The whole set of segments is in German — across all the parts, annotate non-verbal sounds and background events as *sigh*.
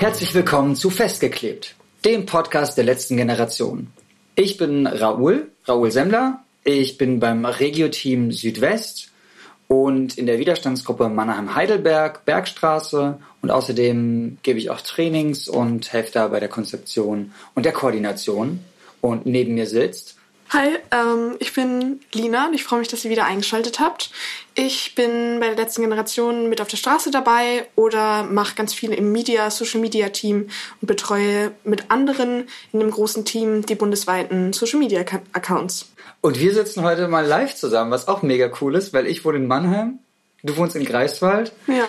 Herzlich willkommen zu Festgeklebt, dem Podcast der letzten Generation. Ich bin Raoul, Raoul Semmler. Ich bin beim Regio-Team Südwest und in der Widerstandsgruppe Mannheim-Heidelberg, Bergstraße und außerdem gebe ich auch Trainings und helfe da bei der Konzeption und der Koordination. Und neben mir sitzt Hi, ähm, ich bin Lina und ich freue mich, dass ihr wieder eingeschaltet habt. Ich bin bei der letzten Generation mit auf der Straße dabei oder mache ganz viel im Media, Social Media Team und betreue mit anderen in dem großen Team die bundesweiten Social Media Accounts. Und wir sitzen heute mal live zusammen, was auch mega cool ist, weil ich wohne in Mannheim, du wohnst in Greifswald. Ja.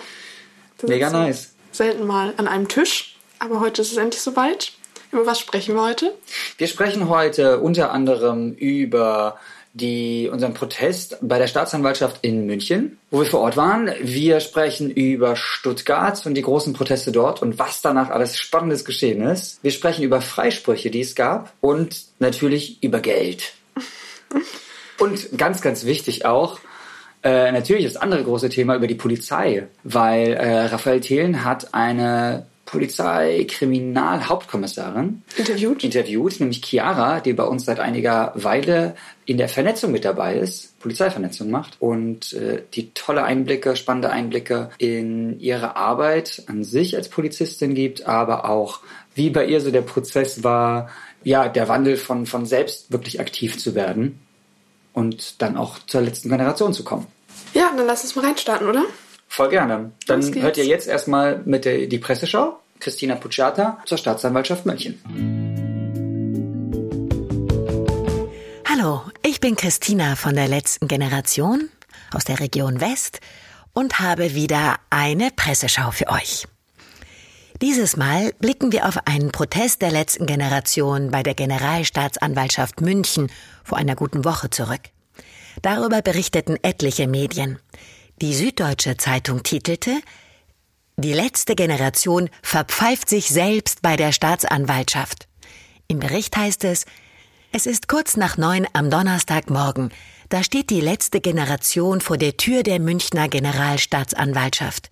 Mega nice. Selten mal an einem Tisch, aber heute ist es endlich soweit. Über was sprechen wir heute? Wir sprechen heute unter anderem über die, unseren Protest bei der Staatsanwaltschaft in München, wo wir vor Ort waren. Wir sprechen über Stuttgart und die großen Proteste dort und was danach alles Spannendes geschehen ist. Wir sprechen über Freisprüche, die es gab und natürlich über Geld. *laughs* und ganz, ganz wichtig auch, äh, natürlich das andere große Thema über die Polizei, weil äh, Raphael Thelen hat eine Polizeikriminalhauptkommissarin interviewt. interviewt, nämlich Chiara, die bei uns seit einiger Weile in der Vernetzung mit dabei ist, Polizeivernetzung macht und äh, die tolle Einblicke, spannende Einblicke in ihre Arbeit an sich als Polizistin gibt, aber auch wie bei ihr so der Prozess war, ja, der Wandel von, von selbst wirklich aktiv zu werden und dann auch zur letzten Generation zu kommen. Ja, dann lass uns mal reinstarten, oder? Voll gerne. Dann hört ihr jetzt erstmal mit der die Presseschau. Christina Pucciata zur Staatsanwaltschaft München. Hallo, ich bin Christina von der letzten Generation aus der Region West und habe wieder eine Presseschau für euch. Dieses Mal blicken wir auf einen Protest der letzten Generation bei der Generalstaatsanwaltschaft München vor einer guten Woche zurück. Darüber berichteten etliche Medien. Die Süddeutsche Zeitung titelte Die letzte Generation verpfeift sich selbst bei der Staatsanwaltschaft. Im Bericht heißt es, es ist kurz nach neun am Donnerstagmorgen. Da steht die letzte Generation vor der Tür der Münchner Generalstaatsanwaltschaft.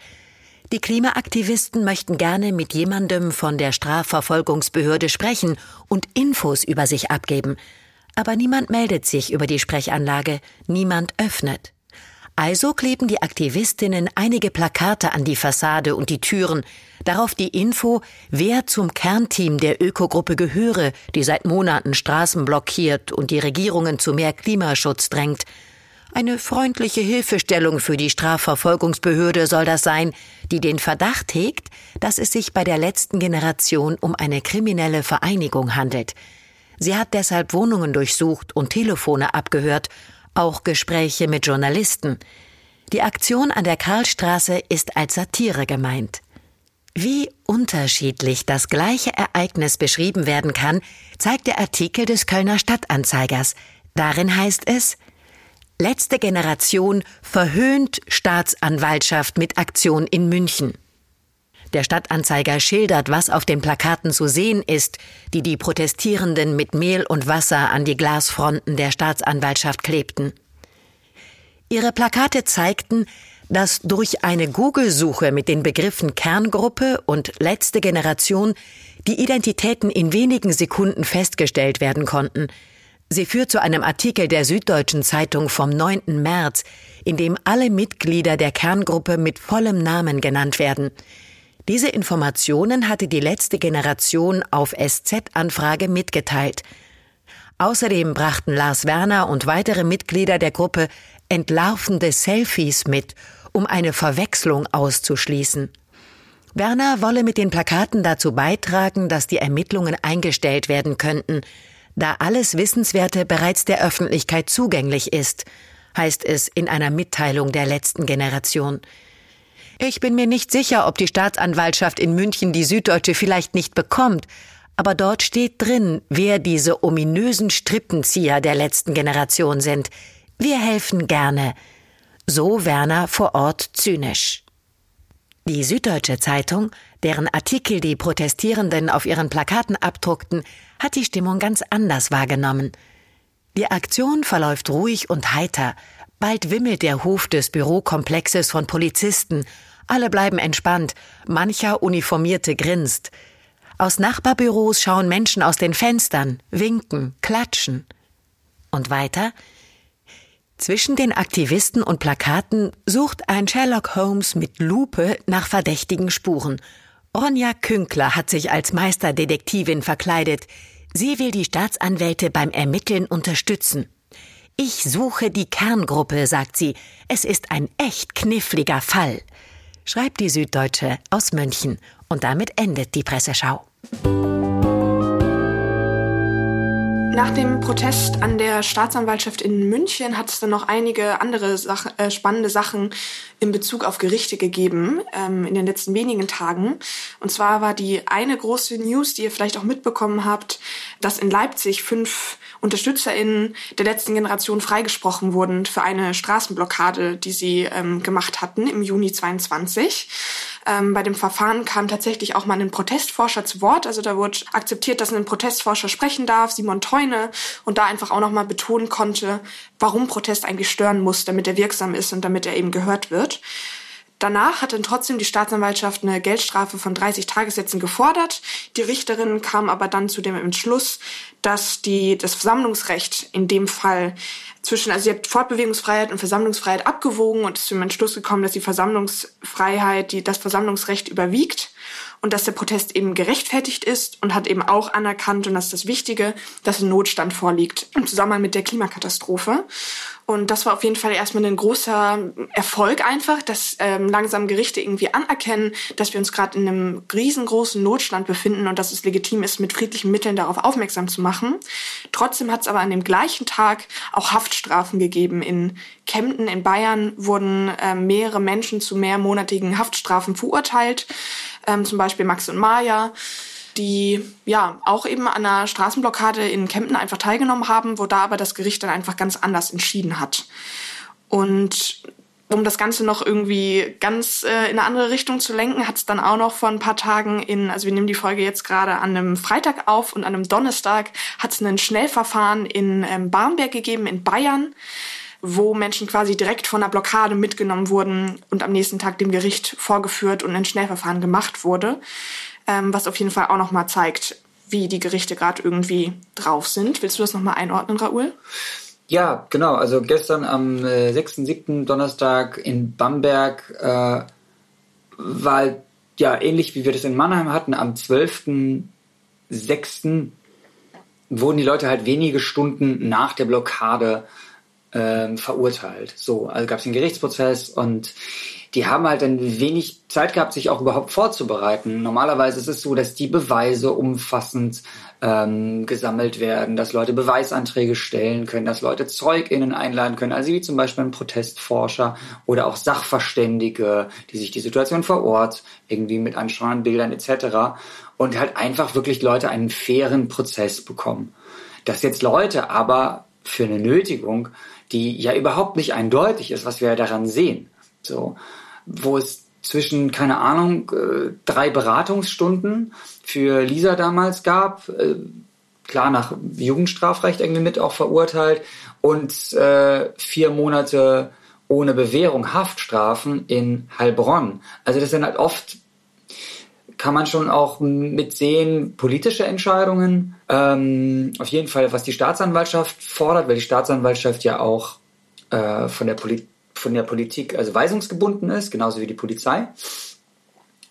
Die Klimaaktivisten möchten gerne mit jemandem von der Strafverfolgungsbehörde sprechen und Infos über sich abgeben. Aber niemand meldet sich über die Sprechanlage, niemand öffnet. Also kleben die Aktivistinnen einige Plakate an die Fassade und die Türen, darauf die Info, wer zum Kernteam der Ökogruppe gehöre, die seit Monaten Straßen blockiert und die Regierungen zu mehr Klimaschutz drängt. Eine freundliche Hilfestellung für die Strafverfolgungsbehörde soll das sein, die den Verdacht hegt, dass es sich bei der letzten Generation um eine kriminelle Vereinigung handelt. Sie hat deshalb Wohnungen durchsucht und Telefone abgehört auch Gespräche mit Journalisten. Die Aktion an der Karlstraße ist als Satire gemeint. Wie unterschiedlich das gleiche Ereignis beschrieben werden kann, zeigt der Artikel des Kölner Stadtanzeigers. Darin heißt es Letzte Generation verhöhnt Staatsanwaltschaft mit Aktion in München. Der Stadtanzeiger schildert, was auf den Plakaten zu sehen ist, die die Protestierenden mit Mehl und Wasser an die Glasfronten der Staatsanwaltschaft klebten. Ihre Plakate zeigten, dass durch eine Google-Suche mit den Begriffen Kerngruppe und letzte Generation die Identitäten in wenigen Sekunden festgestellt werden konnten. Sie führt zu einem Artikel der Süddeutschen Zeitung vom 9. März, in dem alle Mitglieder der Kerngruppe mit vollem Namen genannt werden. Diese Informationen hatte die letzte Generation auf SZ-Anfrage mitgeteilt. Außerdem brachten Lars Werner und weitere Mitglieder der Gruppe entlarvende Selfies mit, um eine Verwechslung auszuschließen. Werner wolle mit den Plakaten dazu beitragen, dass die Ermittlungen eingestellt werden könnten, da alles Wissenswerte bereits der Öffentlichkeit zugänglich ist, heißt es in einer Mitteilung der letzten Generation. Ich bin mir nicht sicher, ob die Staatsanwaltschaft in München die Süddeutsche vielleicht nicht bekommt, aber dort steht drin, wer diese ominösen Strippenzieher der letzten Generation sind. Wir helfen gerne. So Werner vor Ort zynisch. Die Süddeutsche Zeitung, deren Artikel die Protestierenden auf ihren Plakaten abdruckten, hat die Stimmung ganz anders wahrgenommen. Die Aktion verläuft ruhig und heiter. Bald wimmelt der Hof des Bürokomplexes von Polizisten Alle bleiben entspannt. Mancher Uniformierte grinst. Aus Nachbarbüros schauen Menschen aus den Fenstern, winken, klatschen. Und weiter? Zwischen den Aktivisten und Plakaten sucht ein Sherlock Holmes mit Lupe nach verdächtigen Spuren. Ronja Künkler hat sich als Meisterdetektivin verkleidet. Sie will die Staatsanwälte beim Ermitteln unterstützen. Ich suche die Kerngruppe, sagt sie. Es ist ein echt kniffliger Fall. Schreibt die Süddeutsche aus München. Und damit endet die Presseschau. Nach dem Protest an der Staatsanwaltschaft in München hat es dann noch einige andere Sach äh, spannende Sachen in Bezug auf Gerichte gegeben ähm, in den letzten wenigen Tagen. Und zwar war die eine große News, die ihr vielleicht auch mitbekommen habt, dass in Leipzig fünf UnterstützerInnen der letzten Generation freigesprochen wurden für eine Straßenblockade, die sie ähm, gemacht hatten im Juni 22. Ähm, bei dem Verfahren kam tatsächlich auch mal ein Protestforscher zu Wort. Also da wurde akzeptiert, dass ein Protestforscher sprechen darf, Simon Teune, und da einfach auch nochmal betonen konnte, warum Protest eigentlich stören muss, damit er wirksam ist und damit er eben gehört wird. Danach hat dann trotzdem die Staatsanwaltschaft eine Geldstrafe von 30 Tagessätzen gefordert. Die Richterin kam aber dann zu dem Entschluss, dass die, das Versammlungsrecht in dem Fall zwischen, also sie hat Fortbewegungsfreiheit und Versammlungsfreiheit abgewogen und ist zum Entschluss gekommen, dass die Versammlungsfreiheit, die, das Versammlungsrecht überwiegt und dass der Protest eben gerechtfertigt ist und hat eben auch anerkannt, und das ist das Wichtige, dass ein Notstand vorliegt im Zusammenhang mit der Klimakatastrophe. Und das war auf jeden Fall erstmal ein großer Erfolg einfach, dass ähm, langsam Gerichte irgendwie anerkennen, dass wir uns gerade in einem riesengroßen Notstand befinden und dass es legitim ist, mit friedlichen Mitteln darauf aufmerksam zu machen. Trotzdem hat es aber an dem gleichen Tag auch Haftstrafen gegeben. In Kempten in Bayern wurden äh, mehrere Menschen zu mehrmonatigen Haftstrafen verurteilt, ähm, zum Beispiel Max und Maya die ja auch eben an einer Straßenblockade in Kempten einfach teilgenommen haben, wo da aber das Gericht dann einfach ganz anders entschieden hat. Und um das Ganze noch irgendwie ganz äh, in eine andere Richtung zu lenken, hat es dann auch noch vor ein paar Tagen in, also wir nehmen die Folge jetzt gerade an einem Freitag auf und an einem Donnerstag hat es ein Schnellverfahren in ähm, Barmbek gegeben in Bayern, wo Menschen quasi direkt von der Blockade mitgenommen wurden und am nächsten Tag dem Gericht vorgeführt und ein Schnellverfahren gemacht wurde ähm, was auf jeden Fall auch nochmal zeigt, wie die Gerichte gerade irgendwie drauf sind. Willst du das nochmal einordnen, Raoul? Ja, genau. Also gestern am äh, 6.7. Donnerstag in Bamberg äh, war ja ähnlich wie wir das in Mannheim hatten, am 12.6. wurden die Leute halt wenige Stunden nach der Blockade äh, verurteilt. So, also gab es einen Gerichtsprozess und die haben halt dann wenig Zeit gehabt, sich auch überhaupt vorzubereiten. Normalerweise ist es so, dass die Beweise umfassend ähm, gesammelt werden, dass Leute Beweisanträge stellen können, dass Leute ZeugInnen einladen können, also wie zum Beispiel ein Protestforscher oder auch Sachverständige, die sich die Situation vor Ort irgendwie mit anschauen, Bildern etc. und halt einfach wirklich Leute einen fairen Prozess bekommen. Dass jetzt Leute aber für eine Nötigung, die ja überhaupt nicht eindeutig ist, was wir daran sehen, so, wo es zwischen, keine Ahnung, äh, drei Beratungsstunden für Lisa damals gab, äh, klar nach Jugendstrafrecht irgendwie mit auch verurteilt und äh, vier Monate ohne Bewährung Haftstrafen in Heilbronn. Also das sind halt oft, kann man schon auch mitsehen, politische Entscheidungen. Ähm, auf jeden Fall, was die Staatsanwaltschaft fordert, weil die Staatsanwaltschaft ja auch äh, von der Politik von der Politik also weisungsgebunden ist, genauso wie die Polizei.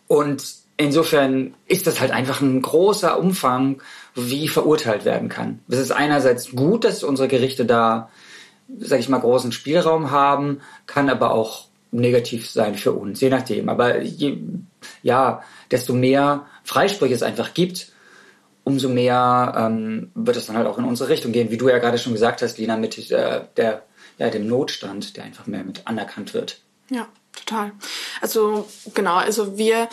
Und insofern ist das halt einfach ein großer Umfang, wie verurteilt werden kann. Es ist einerseits gut, dass unsere Gerichte da, sag ich mal, großen Spielraum haben, kann aber auch negativ sein für uns, je nachdem. Aber je, ja, desto mehr Freisprüche es einfach gibt, umso mehr ähm, wird es dann halt auch in unsere Richtung gehen, wie du ja gerade schon gesagt hast, Lina, mit äh, der ja, dem Notstand, der einfach mehr mit anerkannt wird. Ja, total. Also genau, also wir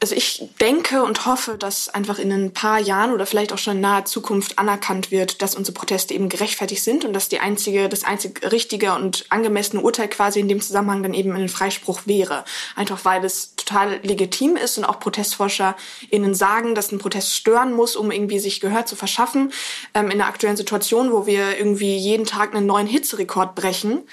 also ich denke und hoffe, dass einfach in ein paar Jahren oder vielleicht auch schon in naher Zukunft anerkannt wird, dass unsere Proteste eben gerechtfertigt sind und dass die einzige, das einzig richtige und angemessene Urteil quasi in dem Zusammenhang dann eben ein Freispruch wäre. Einfach weil es total legitim ist und auch ProtestforscherInnen sagen, dass ein Protest stören muss, um irgendwie sich Gehör zu verschaffen. Ähm, in der aktuellen Situation, wo wir irgendwie jeden Tag einen neuen Hitzerekord brechen,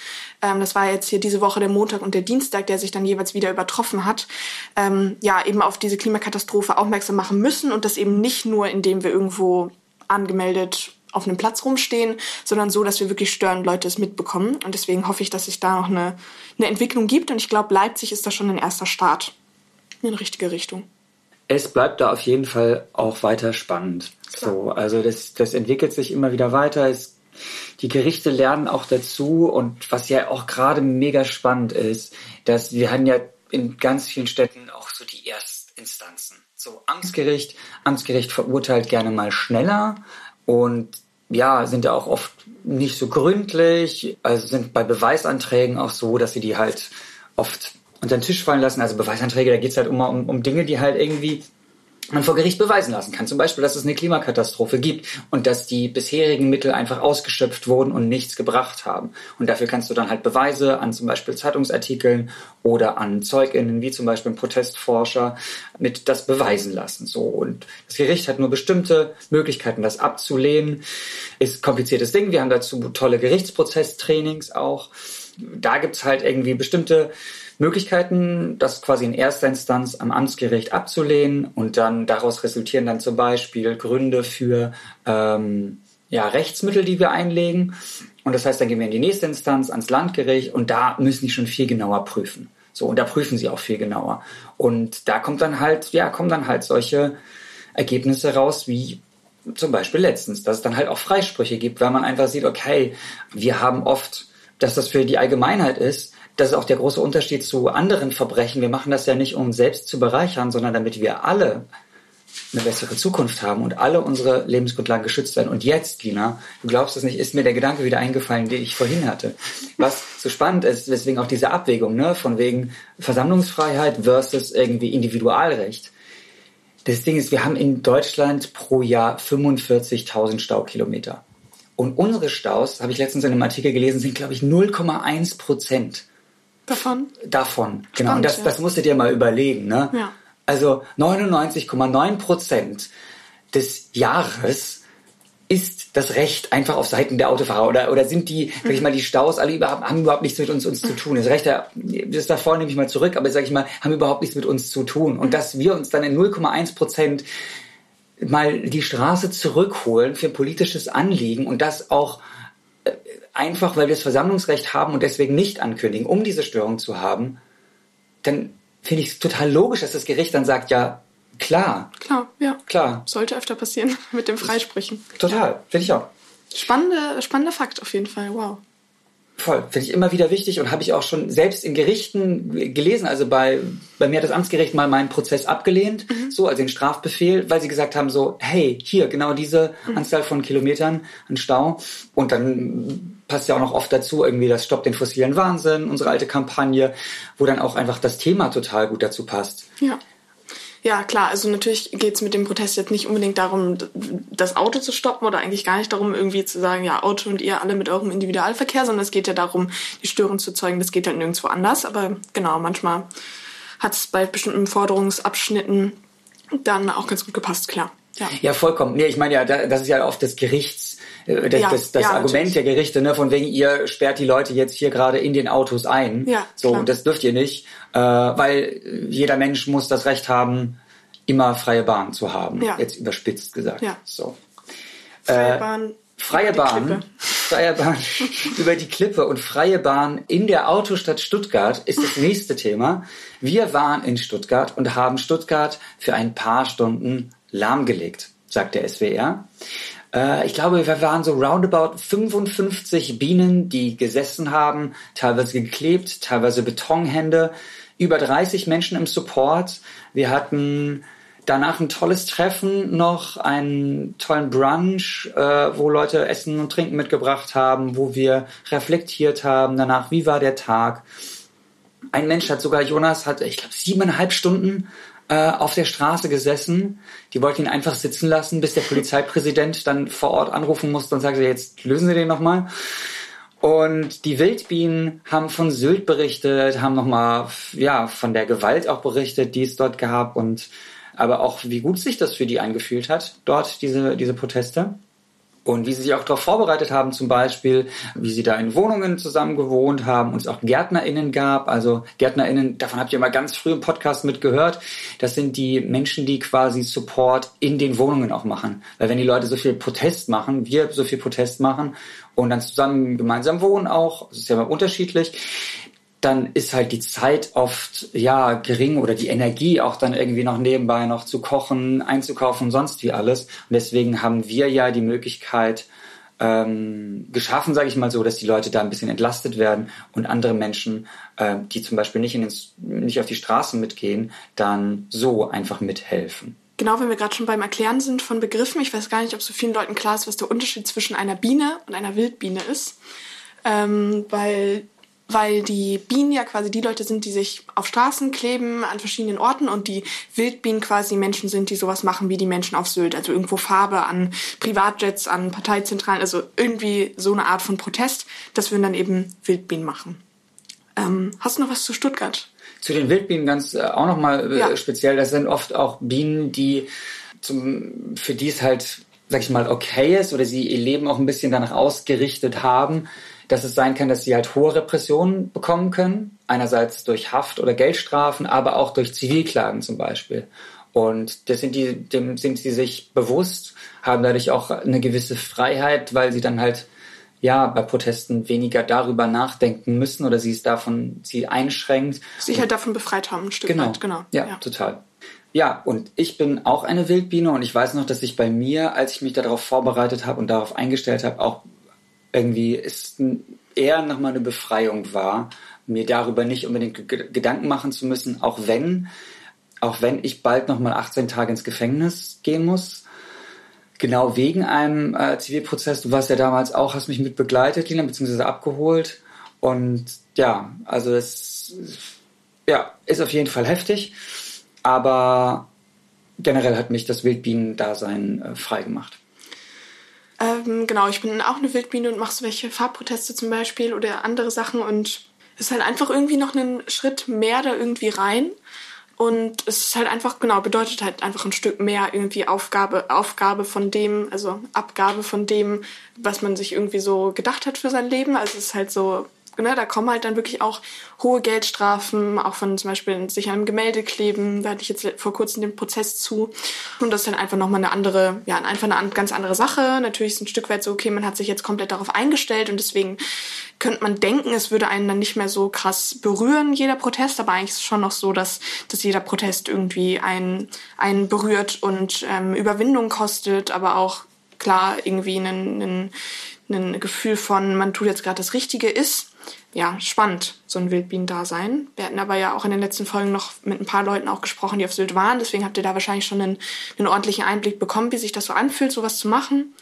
ähm, das war jetzt hier diese Woche der Montag und der Dienstag, der sich dann jeweils wieder übertroffen hat, ähm, ja, eben auf diese Klimakatastrophe aufmerksam machen müssen und das eben nicht nur, indem wir irgendwo angemeldet auf einem Platz rumstehen, sondern so, dass wir wirklich stören Leute es mitbekommen. Und deswegen hoffe ich, dass sich da noch eine, eine Entwicklung gibt. Und ich glaube, Leipzig ist da schon ein erster Start in die richtige Richtung. Es bleibt da auf jeden Fall auch weiter spannend. Klar. So, also das, das entwickelt sich immer wieder weiter. Es die Gerichte lernen auch dazu und was ja auch gerade mega spannend ist, dass wir haben ja in ganz vielen Städten auch so die Erstinstanzen. So Amtsgericht, Amtsgericht verurteilt gerne mal schneller und ja, sind ja auch oft nicht so gründlich, also sind bei Beweisanträgen auch so, dass sie die halt oft unter den Tisch fallen lassen. Also Beweisanträge, da geht's halt immer um, um Dinge, die halt irgendwie man vor Gericht beweisen lassen kann. Zum Beispiel, dass es eine Klimakatastrophe gibt und dass die bisherigen Mittel einfach ausgeschöpft wurden und nichts gebracht haben. Und dafür kannst du dann halt Beweise an zum Beispiel Zeitungsartikeln oder an ZeugInnen, wie zum Beispiel Protestforscher, mit das beweisen lassen. So. Und das Gericht hat nur bestimmte Möglichkeiten, das abzulehnen. Ist kompliziertes Ding. Wir haben dazu tolle Gerichtsprozesstrainings auch. Da gibt's halt irgendwie bestimmte Möglichkeiten, das quasi in erster Instanz am Amtsgericht abzulehnen und dann daraus resultieren dann zum Beispiel Gründe für ähm, ja, Rechtsmittel, die wir einlegen. Und das heißt, dann gehen wir in die nächste Instanz, ans Landgericht und da müssen die schon viel genauer prüfen. So, und da prüfen sie auch viel genauer. Und da kommt dann halt, ja, kommen dann halt solche Ergebnisse raus, wie zum Beispiel letztens, dass es dann halt auch Freisprüche gibt, weil man einfach sieht, okay, wir haben oft, dass das für die Allgemeinheit ist, das ist auch der große Unterschied zu anderen Verbrechen. Wir machen das ja nicht, um selbst zu bereichern, sondern damit wir alle eine bessere Zukunft haben und alle unsere Lebensgrundlagen geschützt werden. Und jetzt, Lina, du glaubst es nicht, ist mir der Gedanke wieder eingefallen, den ich vorhin hatte. Was so spannend ist, deswegen auch diese Abwägung, ne, von wegen Versammlungsfreiheit versus irgendwie Individualrecht. Das Ding ist, wir haben in Deutschland pro Jahr 45.000 Staukilometer. Und unsere Staus, habe ich letztens in einem Artikel gelesen, sind, glaube ich, 0,1 Prozent. Davon? Davon, genau. Spannend, und das, ja. das musst du dir mal überlegen. Ne? Ja. Also 99,9 Prozent des Jahres ist das Recht einfach auf Seiten der Autofahrer oder, oder sind die, sag ich mal, die Staus alle überhaupt, haben überhaupt nichts mit uns, uns zu tun. Das Recht, das davor nehme ich mal zurück, aber sag ich mal, haben überhaupt nichts mit uns zu tun. Und dass wir uns dann in 0,1 Prozent mal die Straße zurückholen für ein politisches Anliegen und das auch einfach, weil wir das Versammlungsrecht haben und deswegen nicht ankündigen, um diese Störung zu haben, dann finde ich es total logisch, dass das Gericht dann sagt, ja, klar. Klar, ja. Klar. Sollte öfter passieren *laughs* mit dem Freisprechen. Total, finde ich auch. Spannende, spannender Fakt auf jeden Fall, wow. Voll, finde ich immer wieder wichtig und habe ich auch schon selbst in Gerichten gelesen. Also bei, bei mir hat das Amtsgericht mal meinen Prozess abgelehnt, mhm. so, also den Strafbefehl, weil sie gesagt haben so, hey, hier, genau diese mhm. Anzahl von Kilometern an Stau. Und dann passt ja auch noch oft dazu, irgendwie das Stopp den fossilen Wahnsinn, unsere alte Kampagne, wo dann auch einfach das Thema total gut dazu passt. Ja. Ja, klar. Also natürlich geht es mit dem Protest jetzt nicht unbedingt darum, das Auto zu stoppen oder eigentlich gar nicht darum, irgendwie zu sagen, ja, Auto und ihr alle mit eurem Individualverkehr, sondern es geht ja darum, die Störung zu zeugen. Das geht dann nirgendwo anders. Aber genau, manchmal hat es bei bestimmten Forderungsabschnitten dann auch ganz gut gepasst, klar. Ja, ja vollkommen. Nee, ich meine ja, das ist ja oft das Gerichts, äh, das, ja, das, das ja, Argument natürlich. der Gerichte, ne, von wegen ihr sperrt die Leute jetzt hier gerade in den Autos ein. Ja, so, klar. das dürft ihr nicht, äh, weil jeder Mensch muss das Recht haben, immer freie Bahn zu haben. Ja. Jetzt überspitzt gesagt. Ja. So. Freie äh, Bahn. Freie Bahn, *laughs* freie Bahn *laughs* über die Klippe und freie Bahn in der Autostadt Stuttgart ist das nächste Thema. Wir waren in Stuttgart und haben Stuttgart für ein paar Stunden lahmgelegt, sagt der SWR. Äh, ich glaube, wir waren so roundabout 55 Bienen, die gesessen haben, teilweise geklebt, teilweise Betonhände, über 30 Menschen im Support. Wir hatten danach ein tolles Treffen noch, einen tollen Brunch, äh, wo Leute Essen und Trinken mitgebracht haben, wo wir reflektiert haben danach, wie war der Tag. Ein Mensch hat sogar, Jonas hat, ich glaube, siebeneinhalb Stunden äh, auf der Straße gesessen. Die wollten ihn einfach sitzen lassen, bis der Polizeipräsident dann vor Ort anrufen musste und sagte, jetzt lösen Sie den nochmal. Und die Wildbienen haben von Sylt berichtet, haben nochmal ja, von der Gewalt auch berichtet, die es dort gab und aber auch wie gut sich das für die eingefühlt hat, dort diese, diese Proteste und wie sie sich auch darauf vorbereitet haben, zum Beispiel, wie sie da in Wohnungen zusammen gewohnt haben und es auch GärtnerInnen gab. Also GärtnerInnen, davon habt ihr mal ganz früh im Podcast mitgehört. Das sind die Menschen, die quasi Support in den Wohnungen auch machen. Weil wenn die Leute so viel Protest machen, wir so viel Protest machen und dann zusammen gemeinsam wohnen auch, das ist ja mal unterschiedlich, dann ist halt die Zeit oft ja gering oder die Energie auch dann irgendwie noch nebenbei noch zu kochen, einzukaufen, sonst wie alles. Und deswegen haben wir ja die Möglichkeit ähm, geschaffen, sage ich mal so, dass die Leute da ein bisschen entlastet werden und andere Menschen, äh, die zum Beispiel nicht, in den, nicht auf die Straßen mitgehen, dann so einfach mithelfen. Genau, wenn wir gerade schon beim Erklären sind von Begriffen, ich weiß gar nicht, ob so vielen Leuten klar ist, was der Unterschied zwischen einer Biene und einer Wildbiene ist. Ähm, weil weil die Bienen ja quasi die Leute sind, die sich auf Straßen kleben an verschiedenen Orten und die Wildbienen quasi Menschen sind, die sowas machen wie die Menschen auf Sylt, also irgendwo Farbe an Privatjets, an Parteizentralen, also irgendwie so eine Art von Protest. Das würden dann eben Wildbienen machen. Ähm, hast du noch was zu Stuttgart? Zu den Wildbienen ganz äh, auch nochmal äh, ja. speziell. Das sind oft auch Bienen, die zum, für die es halt, sag ich mal, okay ist oder sie ihr Leben auch ein bisschen danach ausgerichtet haben dass es sein kann, dass sie halt hohe Repressionen bekommen können. Einerseits durch Haft oder Geldstrafen, aber auch durch Zivilklagen zum Beispiel. Und das sind die, dem sind sie sich bewusst, haben dadurch auch eine gewisse Freiheit, weil sie dann halt ja bei Protesten weniger darüber nachdenken müssen oder sie es davon sie einschränkt. Sich halt davon befreit haben, ein Stück genau. weit, genau. Ja, ja, total. Ja, und ich bin auch eine Wildbiene und ich weiß noch, dass ich bei mir, als ich mich darauf vorbereitet habe und darauf eingestellt habe, auch irgendwie ist eher nochmal eine Befreiung war, mir darüber nicht unbedingt Gedanken machen zu müssen, auch wenn, auch wenn ich bald nochmal 18 Tage ins Gefängnis gehen muss. Genau wegen einem äh, Zivilprozess. Du warst ja damals auch, hast mich mit begleitet, Lina, beziehungsweise abgeholt. Und ja, also es ja, ist auf jeden Fall heftig. Aber generell hat mich das Wildbienen-Dasein äh, frei gemacht. Ähm, genau, ich bin auch eine Wildbiene und mache so welche Farbproteste zum Beispiel oder andere Sachen und es ist halt einfach irgendwie noch einen Schritt mehr da irgendwie rein. Und es ist halt einfach, genau, bedeutet halt einfach ein Stück mehr irgendwie Aufgabe, Aufgabe von dem, also Abgabe von dem, was man sich irgendwie so gedacht hat für sein Leben. Also es ist halt so ne, da kommen halt dann wirklich auch hohe Geldstrafen, auch von zum Beispiel sich an einem Gemälde kleben. Da hatte ich jetzt vor kurzem den Prozess zu. Und das ist dann einfach nochmal eine andere, ja, einfach eine ganz andere Sache. Natürlich ist ein Stück weit so, okay, man hat sich jetzt komplett darauf eingestellt und deswegen könnte man denken, es würde einen dann nicht mehr so krass berühren, jeder Protest, aber eigentlich ist es schon noch so, dass, dass jeder Protest irgendwie einen, einen berührt und ähm, Überwindung kostet, aber auch klar irgendwie einen, einen, ein Gefühl von, man tut jetzt gerade das Richtige ist ja, spannend, so ein Wildbienendasein. Wir hatten aber ja auch in den letzten Folgen noch mit ein paar Leuten auch gesprochen, die auf Sylt waren. Deswegen habt ihr da wahrscheinlich schon einen, einen ordentlichen Einblick bekommen, wie sich das so anfühlt, sowas zu machen.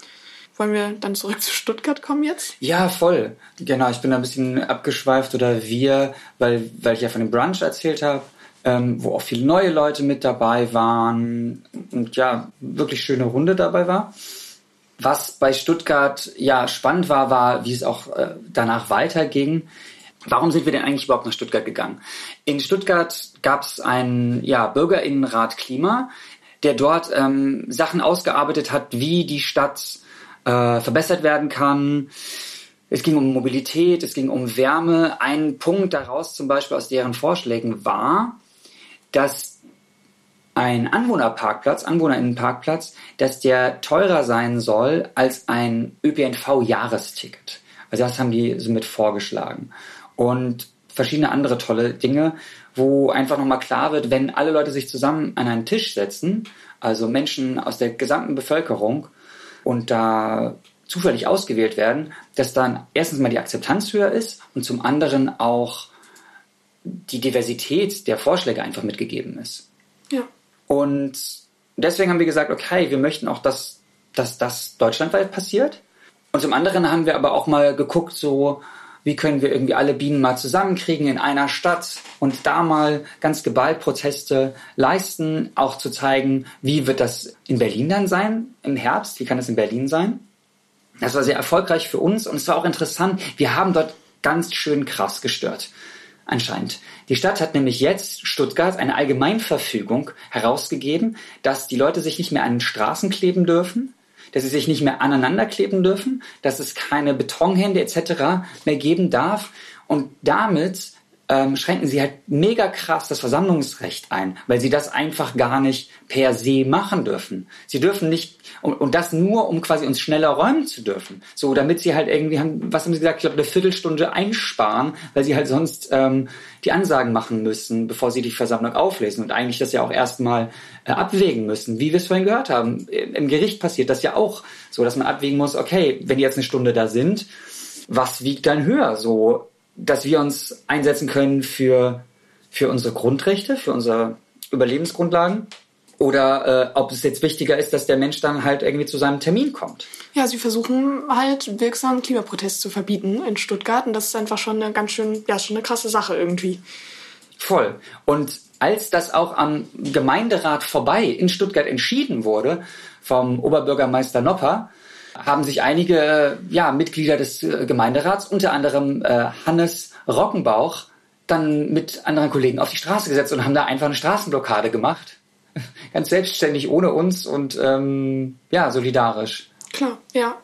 Wollen wir dann zurück zu Stuttgart kommen jetzt? Ja, voll. Genau, ich bin da ein bisschen abgeschweift oder wir, weil, weil ich ja von dem Brunch erzählt habe, ähm, wo auch viele neue Leute mit dabei waren und ja, wirklich schöne Runde dabei war. Was bei Stuttgart ja spannend war, war, wie es auch äh, danach weiterging. Warum sind wir denn eigentlich überhaupt nach Stuttgart gegangen? In Stuttgart gab es einen ja, Bürgerinnenrat Klima, der dort ähm, Sachen ausgearbeitet hat, wie die Stadt äh, verbessert werden kann. Es ging um Mobilität, es ging um Wärme. Ein Punkt daraus zum Beispiel aus deren Vorschlägen war, dass ein Anwohnerparkplatz, Anwohnerinnenparkplatz, dass der teurer sein soll als ein ÖPNV-Jahresticket. Also das haben die somit vorgeschlagen. Und verschiedene andere tolle Dinge, wo einfach nochmal klar wird, wenn alle Leute sich zusammen an einen Tisch setzen, also Menschen aus der gesamten Bevölkerung und da zufällig ausgewählt werden, dass dann erstens mal die Akzeptanz höher ist und zum anderen auch die Diversität der Vorschläge einfach mitgegeben ist. Ja. Und deswegen haben wir gesagt, okay, wir möchten auch, dass, dass das deutschlandweit passiert. Und zum anderen haben wir aber auch mal geguckt, so, wie können wir irgendwie alle Bienen mal zusammenkriegen in einer Stadt und da mal ganz geballt Proteste leisten, auch zu zeigen, wie wird das in Berlin dann sein im Herbst, wie kann das in Berlin sein. Das war sehr erfolgreich für uns und es war auch interessant, wir haben dort ganz schön krass gestört anscheinend. Die Stadt hat nämlich jetzt, Stuttgart, eine Allgemeinverfügung herausgegeben, dass die Leute sich nicht mehr an den Straßen kleben dürfen, dass sie sich nicht mehr aneinander kleben dürfen, dass es keine Betonhände etc. mehr geben darf. Und damit ähm, schränken sie halt mega krass das Versammlungsrecht ein, weil sie das einfach gar nicht per se machen dürfen. Sie dürfen nicht, und, und das nur, um quasi uns schneller räumen zu dürfen. So, damit sie halt irgendwie haben, was haben sie gesagt, ich glaube, eine Viertelstunde einsparen, weil sie halt sonst ähm, die Ansagen machen müssen, bevor sie die Versammlung auflesen und eigentlich das ja auch erstmal äh, abwägen müssen. Wie wir es vorhin gehört haben, im Gericht passiert das ja auch so, dass man abwägen muss, okay, wenn die jetzt eine Stunde da sind, was wiegt dann höher? So, dass wir uns einsetzen können für, für unsere Grundrechte, für unsere Überlebensgrundlagen oder äh, ob es jetzt wichtiger ist, dass der Mensch dann halt irgendwie zu seinem Termin kommt. Ja, sie versuchen halt wirksamen Klimaprotest zu verbieten in Stuttgart und das ist einfach schon eine ganz schön, ja, schon eine krasse Sache irgendwie. Voll. Und als das auch am Gemeinderat vorbei in Stuttgart entschieden wurde vom Oberbürgermeister Nopper, haben sich einige ja, Mitglieder des äh, Gemeinderats, unter anderem äh, Hannes Rockenbauch, dann mit anderen Kollegen auf die Straße gesetzt und haben da einfach eine Straßenblockade gemacht. *laughs* Ganz selbstständig, ohne uns und ähm, ja, solidarisch. Klar, ja.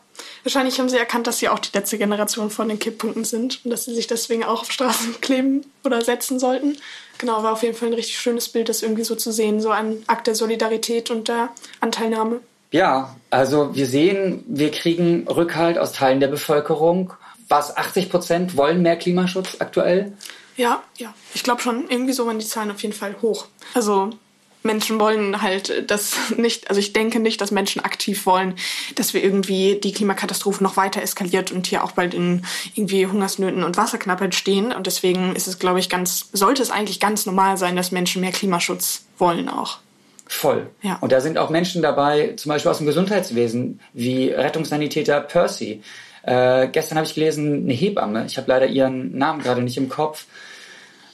Wahrscheinlich haben sie erkannt, dass sie auch die letzte Generation von den Kipppunkten sind und dass sie sich deswegen auch auf Straßen *laughs* kleben oder setzen sollten. Genau, war auf jeden Fall ein richtig schönes Bild, das irgendwie so zu sehen, so ein Akt der Solidarität und der Anteilnahme. Ja, also wir sehen, wir kriegen Rückhalt aus Teilen der Bevölkerung. Was 80 Prozent wollen mehr Klimaschutz aktuell? Ja, ja. Ich glaube schon, irgendwie so waren die Zahlen auf jeden Fall hoch. Also Menschen wollen halt das nicht, also ich denke nicht, dass Menschen aktiv wollen, dass wir irgendwie die Klimakatastrophe noch weiter eskaliert und hier auch bald in irgendwie Hungersnöten und Wasserknappheit stehen. Und deswegen ist es, glaube ich, ganz, sollte es eigentlich ganz normal sein, dass Menschen mehr Klimaschutz wollen auch. Voll. Ja. Und da sind auch Menschen dabei, zum Beispiel aus dem Gesundheitswesen, wie Rettungssanitäter Percy. Äh, gestern habe ich gelesen, eine Hebamme, ich habe leider ihren Namen gerade nicht im Kopf.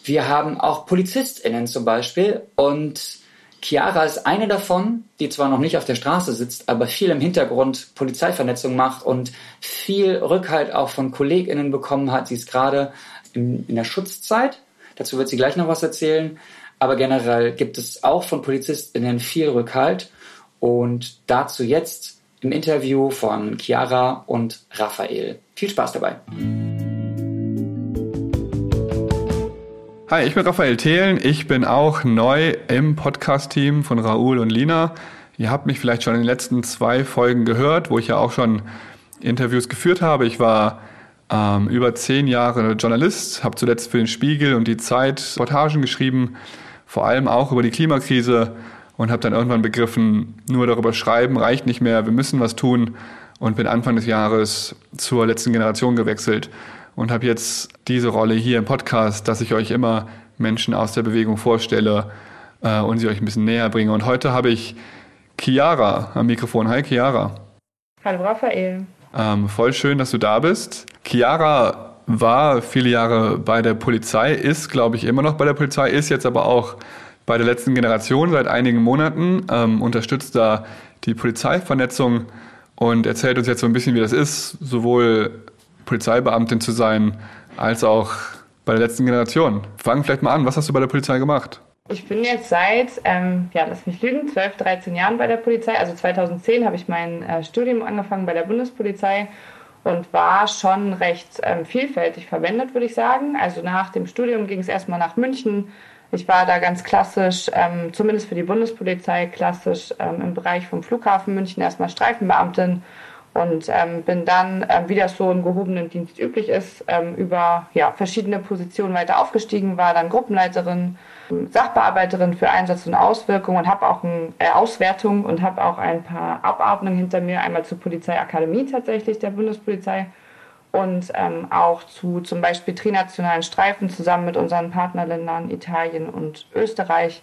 Wir haben auch PolizistInnen zum Beispiel und Chiara ist eine davon, die zwar noch nicht auf der Straße sitzt, aber viel im Hintergrund Polizeivernetzung macht und viel Rückhalt auch von KollegInnen bekommen hat. Sie ist gerade in, in der Schutzzeit. Dazu wird sie gleich noch was erzählen. Aber generell gibt es auch von PolizistInnen viel Rückhalt. Und dazu jetzt im Interview von Chiara und Raphael. Viel Spaß dabei. Hi, ich bin Raphael Thelen. Ich bin auch neu im Podcast-Team von Raoul und Lina. Ihr habt mich vielleicht schon in den letzten zwei Folgen gehört, wo ich ja auch schon Interviews geführt habe. Ich war ähm, über zehn Jahre Journalist, habe zuletzt für den Spiegel und die Zeit Reportagen geschrieben, vor allem auch über die Klimakrise und habe dann irgendwann begriffen, nur darüber schreiben reicht nicht mehr, wir müssen was tun und bin Anfang des Jahres zur letzten Generation gewechselt und habe jetzt diese Rolle hier im Podcast, dass ich euch immer Menschen aus der Bewegung vorstelle äh, und sie euch ein bisschen näher bringe. Und heute habe ich Chiara am Mikrofon. Hi Chiara. Hallo Raphael. Ähm, voll schön, dass du da bist. Chiara war viele Jahre bei der Polizei, ist, glaube ich, immer noch bei der Polizei, ist jetzt aber auch bei der letzten Generation seit einigen Monaten, ähm, unterstützt da die Polizeivernetzung und erzählt uns jetzt so ein bisschen, wie das ist, sowohl Polizeibeamtin zu sein, als auch bei der letzten Generation. Fang vielleicht mal an, was hast du bei der Polizei gemacht? Ich bin jetzt seit, ähm, ja, lass mich lügen, 12, 13 Jahren bei der Polizei. Also 2010 habe ich mein äh, Studium angefangen bei der Bundespolizei und war schon recht ähm, vielfältig verwendet, würde ich sagen. Also nach dem Studium ging es erstmal nach München. Ich war da ganz klassisch, ähm, zumindest für die Bundespolizei, klassisch ähm, im Bereich vom Flughafen München erstmal Streifenbeamtin und ähm, bin dann, ähm, wie das so im gehobenen Dienst üblich ist, ähm, über ja, verschiedene Positionen weiter aufgestiegen, war dann Gruppenleiterin, Sachbearbeiterin für Einsatz und Auswirkungen und habe auch eine äh, Auswertung und habe auch ein paar Abordnungen hinter mir, einmal zur Polizeiakademie tatsächlich der Bundespolizei und ähm, auch zu zum Beispiel trinationalen Streifen zusammen mit unseren Partnerländern Italien und Österreich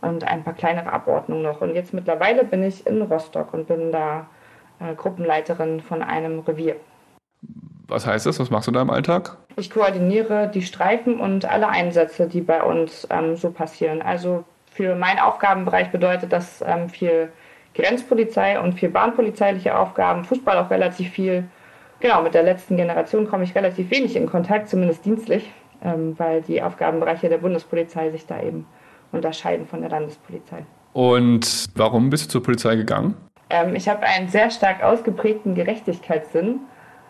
und ein paar kleinere Abordnungen noch. Und jetzt mittlerweile bin ich in Rostock und bin da äh, Gruppenleiterin von einem Revier. Was heißt das? Was machst du da im Alltag? Ich koordiniere die Streifen und alle Einsätze, die bei uns ähm, so passieren. Also für meinen Aufgabenbereich bedeutet das ähm, viel Grenzpolizei und viel bahnpolizeiliche Aufgaben, Fußball auch relativ viel. Genau, mit der letzten Generation komme ich relativ wenig in Kontakt, zumindest dienstlich, ähm, weil die Aufgabenbereiche der Bundespolizei sich da eben unterscheiden von der Landespolizei. Und warum bist du zur Polizei gegangen? Ähm, ich habe einen sehr stark ausgeprägten Gerechtigkeitssinn.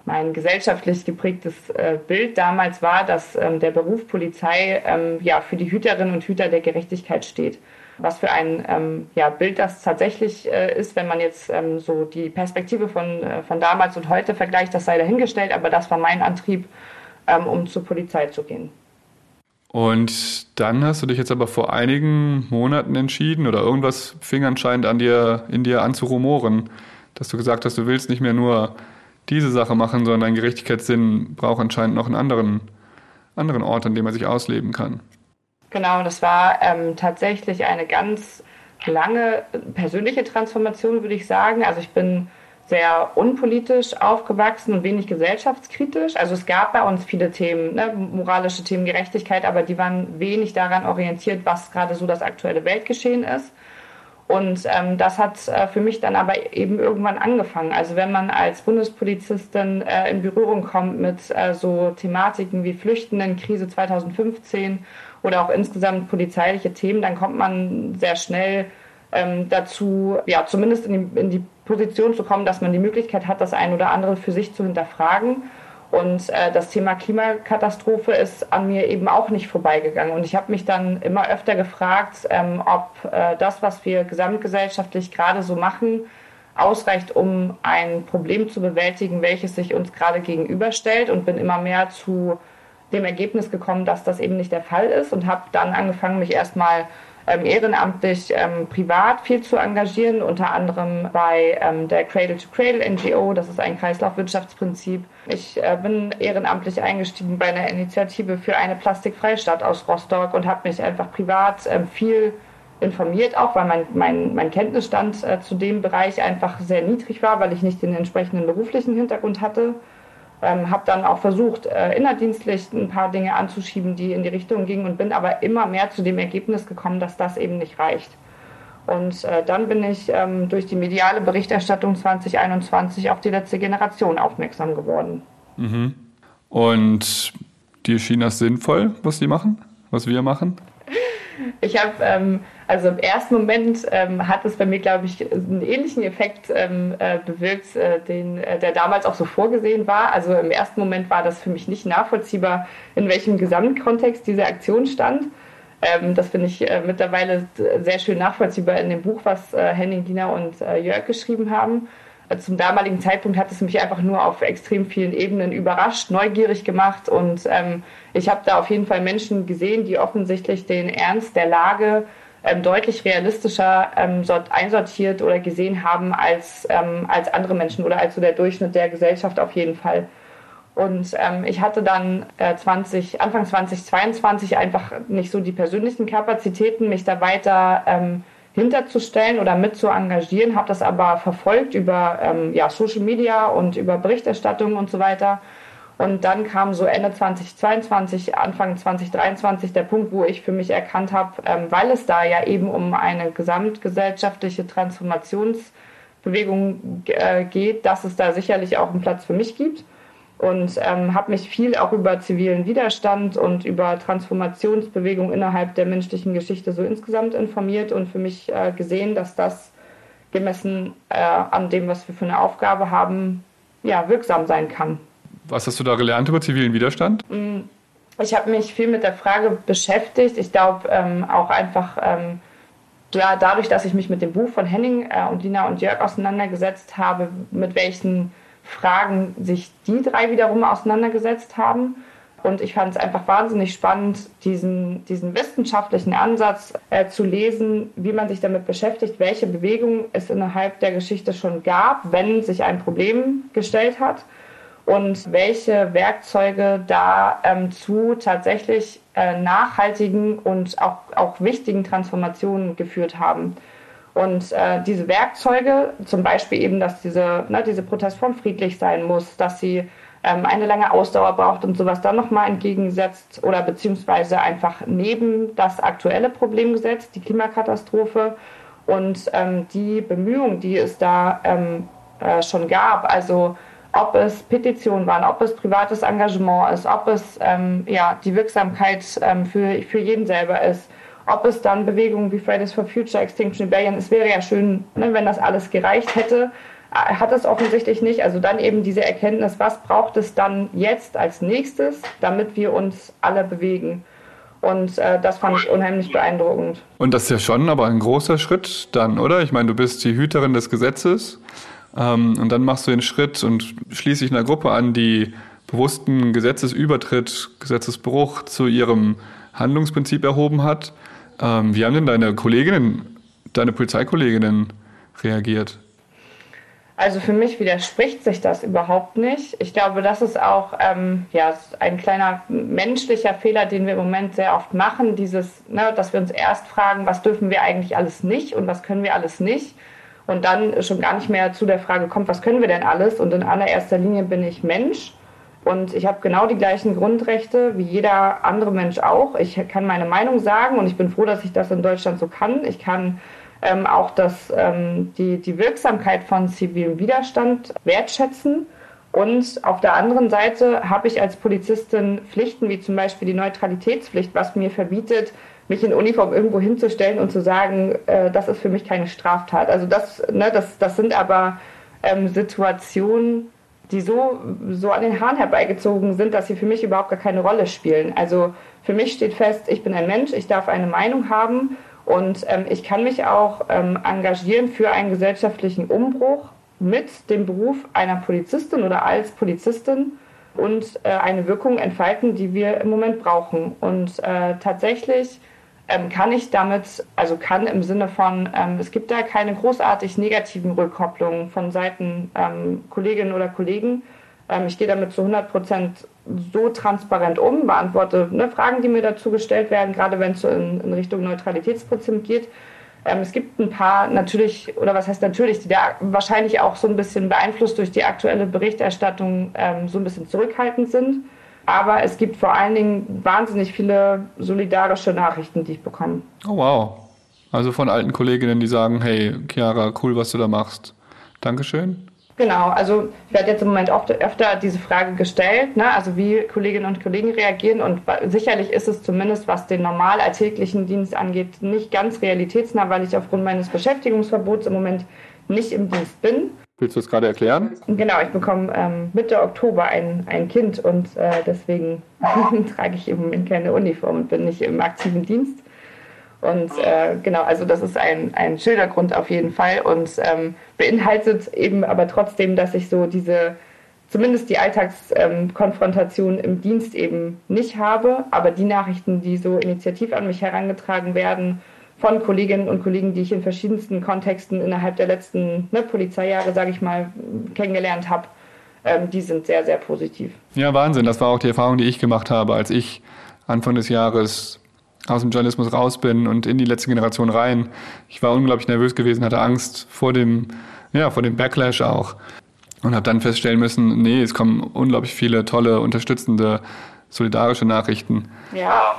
Mein gesellschaftlich geprägtes äh, Bild damals war, dass ähm, der Beruf Polizei ähm, ja, für die Hüterinnen und Hüter der Gerechtigkeit steht. Was für ein ähm, ja, Bild das tatsächlich äh, ist, wenn man jetzt ähm, so die Perspektive von, äh, von damals und heute vergleicht, das sei dahingestellt, aber das war mein Antrieb, ähm, um zur Polizei zu gehen. Und dann hast du dich jetzt aber vor einigen Monaten entschieden oder irgendwas fing anscheinend an dir, in dir an zu rumoren, dass du gesagt hast, du willst nicht mehr nur diese Sache machen, sondern Gerechtigkeitssinn braucht anscheinend noch einen anderen, anderen Ort, an dem er sich ausleben kann. Genau, das war ähm, tatsächlich eine ganz lange persönliche Transformation, würde ich sagen. Also ich bin sehr unpolitisch aufgewachsen und wenig gesellschaftskritisch. Also es gab bei uns viele Themen, ne, moralische Themen, Gerechtigkeit, aber die waren wenig daran orientiert, was gerade so das aktuelle Weltgeschehen ist. Und ähm, das hat äh, für mich dann aber eben irgendwann angefangen. Also wenn man als Bundespolizistin äh, in Berührung kommt mit äh, so Thematiken wie Flüchtenenkrise 2015 oder auch insgesamt polizeiliche Themen, dann kommt man sehr schnell ähm, dazu, ja, zumindest in die, in die Position zu kommen, dass man die Möglichkeit hat, das ein oder andere für sich zu hinterfragen. Und äh, das Thema Klimakatastrophe ist an mir eben auch nicht vorbeigegangen. Und ich habe mich dann immer öfter gefragt, ähm, ob äh, das, was wir gesamtgesellschaftlich gerade so machen, ausreicht, um ein Problem zu bewältigen, welches sich uns gerade gegenüberstellt. Und bin immer mehr zu dem Ergebnis gekommen, dass das eben nicht der Fall ist. Und habe dann angefangen, mich erstmal ehrenamtlich ähm, privat viel zu engagieren, unter anderem bei ähm, der Cradle to Cradle NGO, das ist ein Kreislaufwirtschaftsprinzip. Ich äh, bin ehrenamtlich eingestiegen bei einer Initiative für eine plastikfreie Stadt aus Rostock und habe mich einfach privat ähm, viel informiert, auch weil mein, mein, mein Kenntnisstand äh, zu dem Bereich einfach sehr niedrig war, weil ich nicht den entsprechenden beruflichen Hintergrund hatte. Ähm, habe dann auch versucht, äh, innerdienstlich ein paar Dinge anzuschieben, die in die Richtung gingen und bin aber immer mehr zu dem Ergebnis gekommen, dass das eben nicht reicht. Und äh, dann bin ich ähm, durch die mediale Berichterstattung 2021 auf die letzte Generation aufmerksam geworden. Mhm. Und dir schien das sinnvoll, was die machen, was wir machen? Ich habe, ähm, also im ersten Moment ähm, hat es bei mir, glaube ich, einen ähnlichen Effekt ähm, äh, bewirkt, äh, den, äh, der damals auch so vorgesehen war. Also im ersten Moment war das für mich nicht nachvollziehbar, in welchem Gesamtkontext diese Aktion stand. Ähm, das finde ich äh, mittlerweile sehr schön nachvollziehbar in dem Buch, was äh, Henning, Dina und äh, Jörg geschrieben haben zum damaligen Zeitpunkt hat es mich einfach nur auf extrem vielen Ebenen überrascht, neugierig gemacht und ähm, ich habe da auf jeden Fall Menschen gesehen, die offensichtlich den Ernst der Lage ähm, deutlich realistischer ähm, einsortiert oder gesehen haben als, ähm, als andere Menschen oder als so der Durchschnitt der Gesellschaft auf jeden Fall. Und ähm, ich hatte dann äh, 20, Anfang 2022 einfach nicht so die persönlichen Kapazitäten, mich da weiter ähm, hinterzustellen oder mit zu engagieren, habe das aber verfolgt über ähm, ja, Social Media und über Berichterstattung und so weiter. Und dann kam so Ende 2022, Anfang 2023 der Punkt, wo ich für mich erkannt habe, ähm, weil es da ja eben um eine gesamtgesellschaftliche Transformationsbewegung äh, geht, dass es da sicherlich auch einen Platz für mich gibt und ähm, habe mich viel auch über zivilen Widerstand und über Transformationsbewegung innerhalb der menschlichen Geschichte so insgesamt informiert und für mich äh, gesehen, dass das gemessen äh, an dem, was wir für eine Aufgabe haben, ja, wirksam sein kann. Was hast du da gelernt über zivilen Widerstand? Mm, ich habe mich viel mit der Frage beschäftigt. Ich glaube ähm, auch einfach ähm, ja, dadurch, dass ich mich mit dem Buch von Henning äh, und Lina und Jörg auseinandergesetzt habe, mit welchen Fragen sich die drei wiederum auseinandergesetzt haben. Und ich fand es einfach wahnsinnig spannend, diesen, diesen wissenschaftlichen Ansatz äh, zu lesen, wie man sich damit beschäftigt, welche Bewegungen es innerhalb der Geschichte schon gab, wenn sich ein Problem gestellt hat und welche Werkzeuge da ähm, zu tatsächlich äh, nachhaltigen und auch, auch wichtigen Transformationen geführt haben. Und äh, diese Werkzeuge, zum Beispiel eben, dass diese, ne, diese Protestform friedlich sein muss, dass sie ähm, eine lange Ausdauer braucht und sowas dann nochmal entgegensetzt oder beziehungsweise einfach neben das aktuelle Problem gesetzt, die Klimakatastrophe und ähm, die Bemühungen, die es da ähm, äh, schon gab, also ob es Petitionen waren, ob es privates Engagement ist, ob es ähm, ja, die Wirksamkeit ähm, für, für jeden selber ist, ob es dann Bewegungen wie Fridays for Future, Extinction Rebellion, es wäre ja schön, ne, wenn das alles gereicht hätte, äh, hat es offensichtlich nicht. Also dann eben diese Erkenntnis, was braucht es dann jetzt als nächstes, damit wir uns alle bewegen. Und äh, das fand ich unheimlich beeindruckend. Und das ist ja schon aber ein großer Schritt dann, oder? Ich meine, du bist die Hüterin des Gesetzes ähm, und dann machst du den Schritt und schließt dich einer Gruppe an, die bewussten Gesetzesübertritt, Gesetzesbruch zu ihrem Handlungsprinzip erhoben hat. Ähm, wie haben denn deine Kolleginnen, deine Polizeikolleginnen reagiert? Also für mich widerspricht sich das überhaupt nicht. Ich glaube, das ist auch ähm, ja, ein kleiner menschlicher Fehler, den wir im Moment sehr oft machen. Dieses, ne, dass wir uns erst fragen, was dürfen wir eigentlich alles nicht und was können wir alles nicht. Und dann schon gar nicht mehr zu der Frage kommt, was können wir denn alles? Und in allererster Linie bin ich Mensch. Und ich habe genau die gleichen Grundrechte wie jeder andere Mensch auch. Ich kann meine Meinung sagen und ich bin froh, dass ich das in Deutschland so kann. Ich kann ähm, auch das, ähm, die, die Wirksamkeit von zivilem Widerstand wertschätzen. Und auf der anderen Seite habe ich als Polizistin Pflichten, wie zum Beispiel die Neutralitätspflicht, was mir verbietet, mich in Uniform irgendwo hinzustellen und zu sagen, äh, das ist für mich keine Straftat. Also das, ne, das, das sind aber ähm, Situationen, die so, so an den Haaren herbeigezogen sind, dass sie für mich überhaupt gar keine Rolle spielen. Also für mich steht fest, ich bin ein Mensch, ich darf eine Meinung haben und ähm, ich kann mich auch ähm, engagieren für einen gesellschaftlichen Umbruch mit dem Beruf einer Polizistin oder als Polizistin und äh, eine Wirkung entfalten, die wir im Moment brauchen. Und äh, tatsächlich ähm, kann ich damit, also kann im Sinne von, ähm, es gibt da keine großartig negativen Rückkopplungen von Seiten ähm, Kolleginnen oder Kollegen. Ähm, ich gehe damit zu 100 Prozent so transparent um, beantworte ne, Fragen, die mir dazu gestellt werden, gerade wenn es in, in Richtung Neutralitätsprinzip geht. Ähm, es gibt ein paar natürlich, oder was heißt natürlich, die da wahrscheinlich auch so ein bisschen beeinflusst durch die aktuelle Berichterstattung ähm, so ein bisschen zurückhaltend sind. Aber es gibt vor allen Dingen wahnsinnig viele solidarische Nachrichten, die ich bekomme. Oh wow. Also von alten Kolleginnen, die sagen, hey, Chiara, cool, was du da machst. Dankeschön. Genau, also ich werde jetzt im Moment oft, öfter diese Frage gestellt, ne? also wie Kolleginnen und Kollegen reagieren und sicherlich ist es zumindest, was den normal alltäglichen Dienst angeht, nicht ganz realitätsnah, weil ich aufgrund meines Beschäftigungsverbots im Moment nicht im Dienst bin. Willst du das gerade erklären? Genau, ich bekomme ähm, Mitte Oktober ein, ein Kind und äh, deswegen *laughs* trage ich im Moment keine Uniform und bin nicht im aktiven Dienst. Und äh, genau, also das ist ein, ein schöner auf jeden Fall und ähm, beinhaltet eben aber trotzdem, dass ich so diese, zumindest die Alltagskonfrontation ähm, im Dienst eben nicht habe, aber die Nachrichten, die so initiativ an mich herangetragen werden, von Kolleginnen und Kollegen, die ich in verschiedensten Kontexten innerhalb der letzten ne, Polizeijahre, sage ich mal, kennengelernt habe, ähm, die sind sehr, sehr positiv. Ja, Wahnsinn. Das war auch die Erfahrung, die ich gemacht habe, als ich Anfang des Jahres aus dem Journalismus raus bin und in die letzte Generation rein. Ich war unglaublich nervös gewesen, hatte Angst vor dem, ja, vor dem Backlash auch und habe dann feststellen müssen, nee, es kommen unglaublich viele tolle, unterstützende, solidarische Nachrichten. Ja,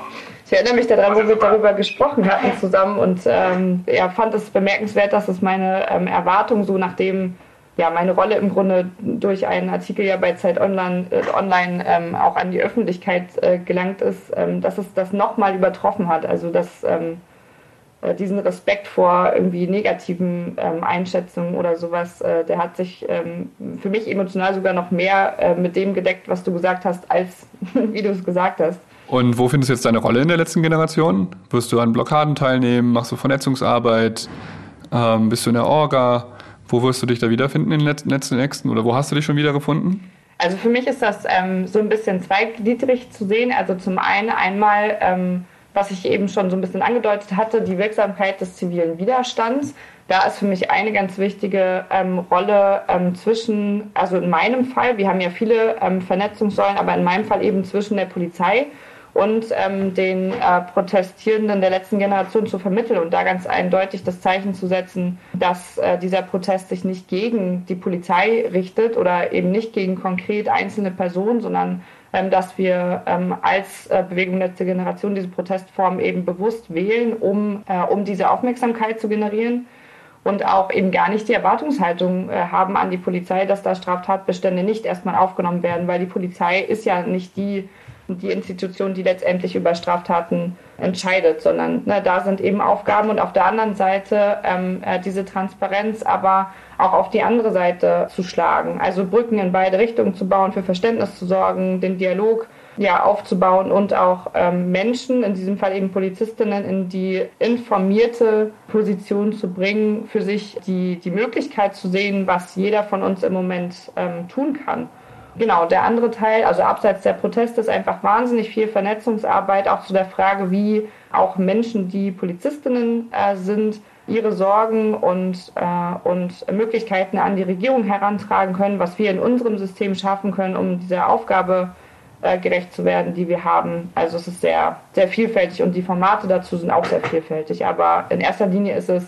ich erinnere mich daran, wo wir darüber gesprochen hatten zusammen und ähm, ja, fand es bemerkenswert, dass es meine ähm, Erwartung so nachdem ja, meine Rolle im Grunde durch einen Artikel ja bei Zeit Online, äh, online ähm, auch an die Öffentlichkeit äh, gelangt ist, ähm, dass es das nochmal übertroffen hat. Also dass ähm, äh, diesen Respekt vor irgendwie negativen ähm, Einschätzungen oder sowas, äh, der hat sich ähm, für mich emotional sogar noch mehr äh, mit dem gedeckt, was du gesagt hast, als *laughs* wie du es gesagt hast. Und wo findest du jetzt deine Rolle in der letzten Generation? Wirst du an Blockaden teilnehmen? Machst du Vernetzungsarbeit? Ähm, bist du in der Orga? Wo wirst du dich da wiederfinden in den letzten nächsten oder wo hast du dich schon wiedergefunden? Also für mich ist das ähm, so ein bisschen zweigliedrig zu sehen. Also zum einen einmal, ähm, was ich eben schon so ein bisschen angedeutet hatte, die Wirksamkeit des zivilen Widerstands. Da ist für mich eine ganz wichtige ähm, Rolle ähm, zwischen, also in meinem Fall, wir haben ja viele ähm, Vernetzungssäulen, aber in meinem Fall eben zwischen der Polizei und ähm, den äh, Protestierenden der letzten Generation zu vermitteln und da ganz eindeutig das Zeichen zu setzen, dass äh, dieser Protest sich nicht gegen die Polizei richtet oder eben nicht gegen konkret einzelne Personen, sondern ähm, dass wir ähm, als äh, Bewegung letzte Generation diese Protestform eben bewusst wählen, um, äh, um diese Aufmerksamkeit zu generieren und auch eben gar nicht die Erwartungshaltung äh, haben an die Polizei, dass da Straftatbestände nicht erstmal aufgenommen werden, weil die Polizei ist ja nicht die, die Institution, die letztendlich über Straftaten entscheidet, sondern ne, da sind eben Aufgaben und auf der anderen Seite ähm, äh, diese Transparenz, aber auch auf die andere Seite zu schlagen, also Brücken in beide Richtungen zu bauen, für Verständnis zu sorgen, den Dialog ja, aufzubauen und auch ähm, Menschen, in diesem Fall eben Polizistinnen, in die informierte Position zu bringen, für sich die, die Möglichkeit zu sehen, was jeder von uns im Moment ähm, tun kann. Genau, der andere Teil, also abseits der Proteste, ist einfach wahnsinnig viel Vernetzungsarbeit, auch zu der Frage, wie auch Menschen, die Polizistinnen äh, sind, ihre Sorgen und, äh, und Möglichkeiten an die Regierung herantragen können, was wir in unserem System schaffen können, um dieser Aufgabe äh, gerecht zu werden, die wir haben. Also es ist sehr, sehr vielfältig und die Formate dazu sind auch sehr vielfältig. Aber in erster Linie ist es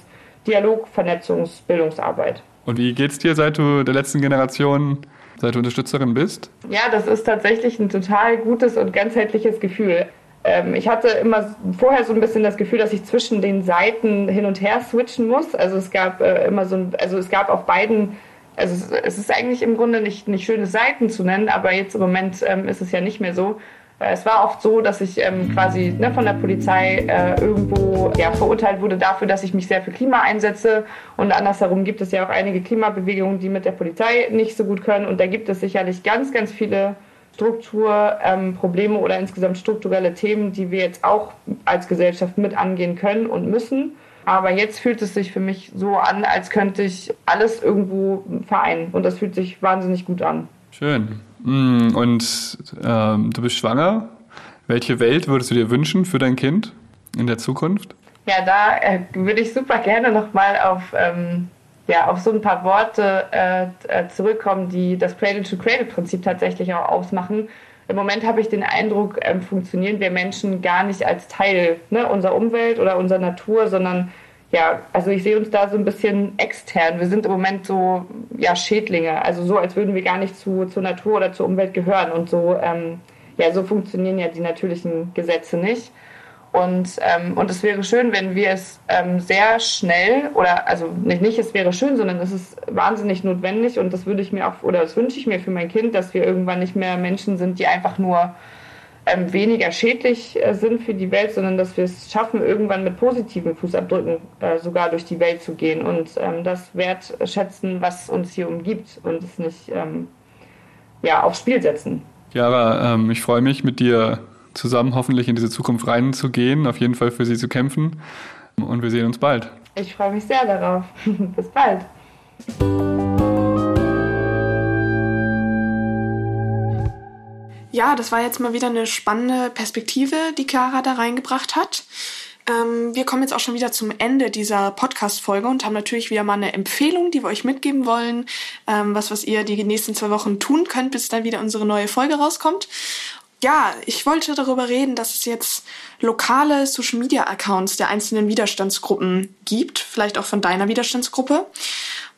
Dialog, Vernetzungs-, Bildungsarbeit. Und wie geht's dir, seit du der letzten Generation, seit du Unterstützerin bist? Ja, das ist tatsächlich ein total gutes und ganzheitliches Gefühl. Ähm, ich hatte immer vorher so ein bisschen das Gefühl, dass ich zwischen den Seiten hin und her switchen muss. Also es gab äh, immer so ein, also es gab auf beiden also es ist eigentlich im Grunde nicht, nicht schöne Seiten zu nennen, aber jetzt im Moment ähm, ist es ja nicht mehr so. Es war oft so, dass ich ähm, quasi ne, von der Polizei äh, irgendwo ja, verurteilt wurde dafür, dass ich mich sehr für Klima einsetze. Und andersherum gibt es ja auch einige Klimabewegungen, die mit der Polizei nicht so gut können. Und da gibt es sicherlich ganz, ganz viele Strukturprobleme ähm, oder insgesamt strukturelle Themen, die wir jetzt auch als Gesellschaft mit angehen können und müssen. Aber jetzt fühlt es sich für mich so an, als könnte ich alles irgendwo vereinen. Und das fühlt sich wahnsinnig gut an. Schön. Mm, und ähm, du bist schwanger. Welche Welt würdest du dir wünschen für dein Kind in der Zukunft? Ja, da äh, würde ich super gerne nochmal auf, ähm, ja, auf so ein paar Worte äh, äh, zurückkommen, die das Cradle-to-Cradle-Prinzip tatsächlich auch ausmachen. Im Moment habe ich den Eindruck, ähm, funktionieren wir Menschen gar nicht als Teil ne, unserer Umwelt oder unserer Natur, sondern ja, also ich sehe uns da so ein bisschen extern. Wir sind im Moment so ja Schädlinge, also so, als würden wir gar nicht zu, zur Natur oder zur Umwelt gehören. Und so, ähm, ja, so funktionieren ja die natürlichen Gesetze nicht. Und, ähm, und es wäre schön, wenn wir es ähm, sehr schnell oder also nicht, nicht es wäre schön, sondern es ist wahnsinnig notwendig und das würde ich mir auch oder das wünsche ich mir für mein Kind, dass wir irgendwann nicht mehr Menschen sind, die einfach nur ähm, weniger schädlich äh, sind für die Welt, sondern dass wir es schaffen, irgendwann mit positiven Fußabdrücken äh, sogar durch die Welt zu gehen und ähm, das wertschätzen, was uns hier umgibt und es nicht ähm, ja, aufs Spiel setzen. Jara, ähm, ich freue mich mit dir zusammen hoffentlich in diese Zukunft reinzugehen, auf jeden Fall für sie zu kämpfen. Und wir sehen uns bald. Ich freue mich sehr darauf. *laughs* Bis bald. Ja, das war jetzt mal wieder eine spannende Perspektive, die Clara da reingebracht hat. Ähm, wir kommen jetzt auch schon wieder zum Ende dieser Podcast-Folge und haben natürlich wieder mal eine Empfehlung, die wir euch mitgeben wollen, ähm, was, was ihr die nächsten zwei Wochen tun könnt, bis dann wieder unsere neue Folge rauskommt ja, ich wollte darüber reden, dass es jetzt lokale Social Media Accounts der einzelnen Widerstandsgruppen gibt, vielleicht auch von deiner Widerstandsgruppe.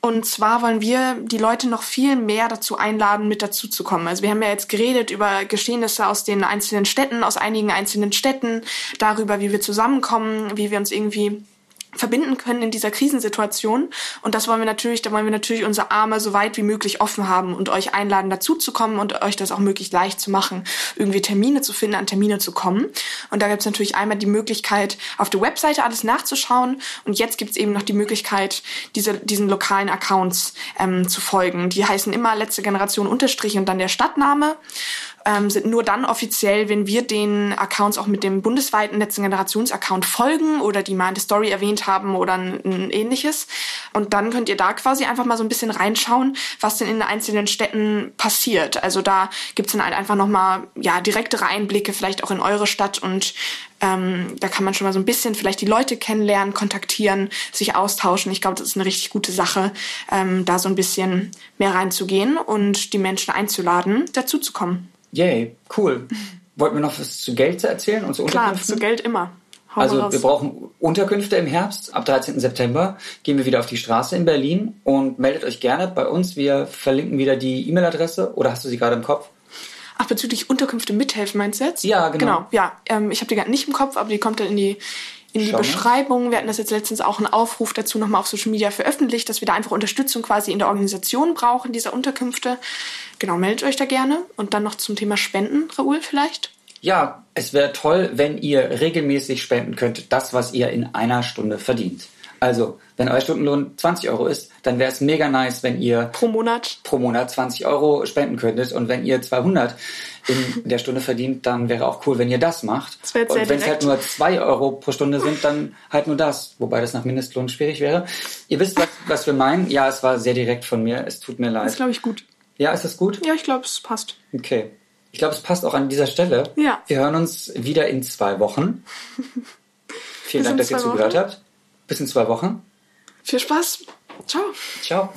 Und zwar wollen wir die Leute noch viel mehr dazu einladen, mit dazu zu kommen. Also wir haben ja jetzt geredet über Geschehnisse aus den einzelnen Städten, aus einigen einzelnen Städten, darüber, wie wir zusammenkommen, wie wir uns irgendwie verbinden können in dieser Krisensituation. Und das wollen wir natürlich, da wollen wir natürlich unsere Arme so weit wie möglich offen haben und euch einladen, dazuzukommen und euch das auch möglichst leicht zu machen, irgendwie Termine zu finden, an Termine zu kommen. Und da gibt es natürlich einmal die Möglichkeit, auf der Webseite alles nachzuschauen. Und jetzt gibt es eben noch die Möglichkeit, diese, diesen lokalen Accounts ähm, zu folgen. Die heißen immer letzte Generation Unterstrich und dann der Stadtname ähm, sind nur dann offiziell, wenn wir den Accounts auch mit dem bundesweiten letzten Generations-Account folgen oder die mal in der Story erwähnt haben oder ein, ein, ähnliches. Und dann könnt ihr da quasi einfach mal so ein bisschen reinschauen, was denn in den einzelnen Städten passiert. Also da gibt's dann halt einfach nochmal ja, direktere Einblicke, vielleicht auch in eure Stadt und ähm, da kann man schon mal so ein bisschen vielleicht die Leute kennenlernen, kontaktieren, sich austauschen. Ich glaube, das ist eine richtig gute Sache, ähm, da so ein bisschen mehr reinzugehen und die Menschen einzuladen, dazu zu kommen. Yay, cool. *laughs* wollten wir noch was zu Geld erzählen und zu Klar, Unterkünften? zu Geld immer. Hau Also raus. wir brauchen Unterkünfte im Herbst. Ab 13. September gehen wir wieder auf die Straße in Berlin und meldet euch gerne bei uns. Wir verlinken wieder die E-Mail-Adresse. Oder hast du sie gerade im Kopf? Ach, bezüglich Unterkünfte mithelfen meinst du jetzt? Ja, genau. Genau, ja. Ähm, ich habe die gerade nicht im Kopf, aber die kommt dann in die, in die. Beschreibung. Wir hatten das jetzt letztens auch einen Aufruf dazu nochmal auf Social Media veröffentlicht, dass wir da einfach Unterstützung quasi in der Organisation brauchen, dieser Unterkünfte. Genau, meldet euch da gerne. Und dann noch zum Thema Spenden, Raoul, vielleicht? Ja, es wäre toll, wenn ihr regelmäßig spenden könntet, das, was ihr in einer Stunde verdient. Also, wenn euer Stundenlohn 20 Euro ist, dann wäre es mega nice, wenn ihr Pro Monat. pro Monat 20 Euro spenden könntet. Und wenn ihr 200 in der Stunde verdient, dann wäre auch cool, wenn ihr das macht. Das Und wenn es halt nur 2 Euro pro Stunde sind, dann halt nur das. Wobei das nach Mindestlohn schwierig wäre. Ihr wisst, was, was wir meinen. Ja, es war sehr direkt von mir. Es tut mir Das ist, leid. glaube ich, gut. Ja, ist das gut? Ja, ich glaube, es passt. Okay. Ich glaube, es passt auch an dieser Stelle. Ja. Wir hören uns wieder in zwei Wochen. *laughs* Vielen Bis Dank, dass ihr zwei zugehört Wochen. habt. Bis in zwei Wochen. Viel Spaß. Ciao. Ciao.